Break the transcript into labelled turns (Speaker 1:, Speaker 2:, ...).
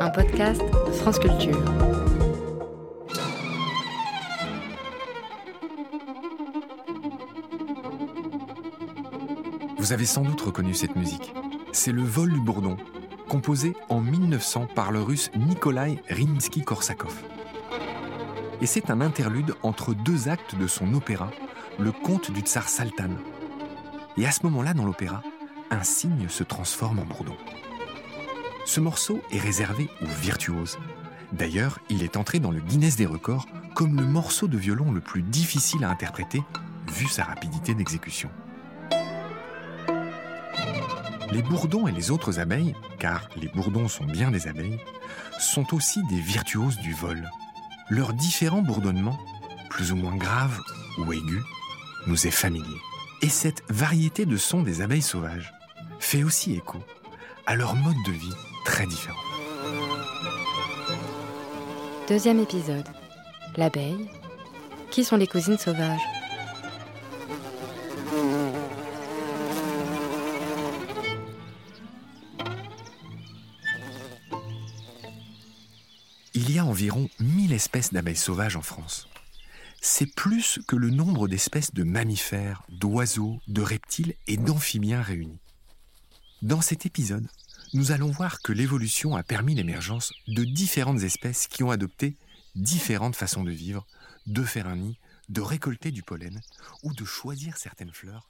Speaker 1: un podcast France Culture.
Speaker 2: Vous avez sans doute reconnu cette musique. C'est le vol du bourdon, composé en 1900 par le russe Nikolai Rimsky-Korsakov. Et c'est un interlude entre deux actes de son opéra, le conte du tsar Saltan. Et à ce moment-là, dans l'opéra, un cygne se transforme en bourdon. Ce morceau est réservé aux virtuoses. D'ailleurs, il est entré dans le Guinness des records comme le morceau de violon le plus difficile à interpréter, vu sa rapidité d'exécution. Les bourdons et les autres abeilles, car les bourdons sont bien des abeilles, sont aussi des virtuoses du vol. Leur différent bourdonnement, plus ou moins grave ou aigu, nous est familier. Et cette variété de sons des abeilles sauvages fait aussi écho à leur mode de vie très différent.
Speaker 1: Deuxième épisode. L'abeille. Qui sont les cousines sauvages?
Speaker 2: Il y a environ 1000 espèces d'abeilles sauvages en France. C'est plus que le nombre d'espèces de mammifères, d'oiseaux, de reptiles et d'amphibiens réunis. Dans cet épisode, nous allons voir que l'évolution a permis l'émergence de différentes espèces qui ont adopté différentes façons de vivre, de faire un nid, de récolter du pollen ou de choisir certaines fleurs.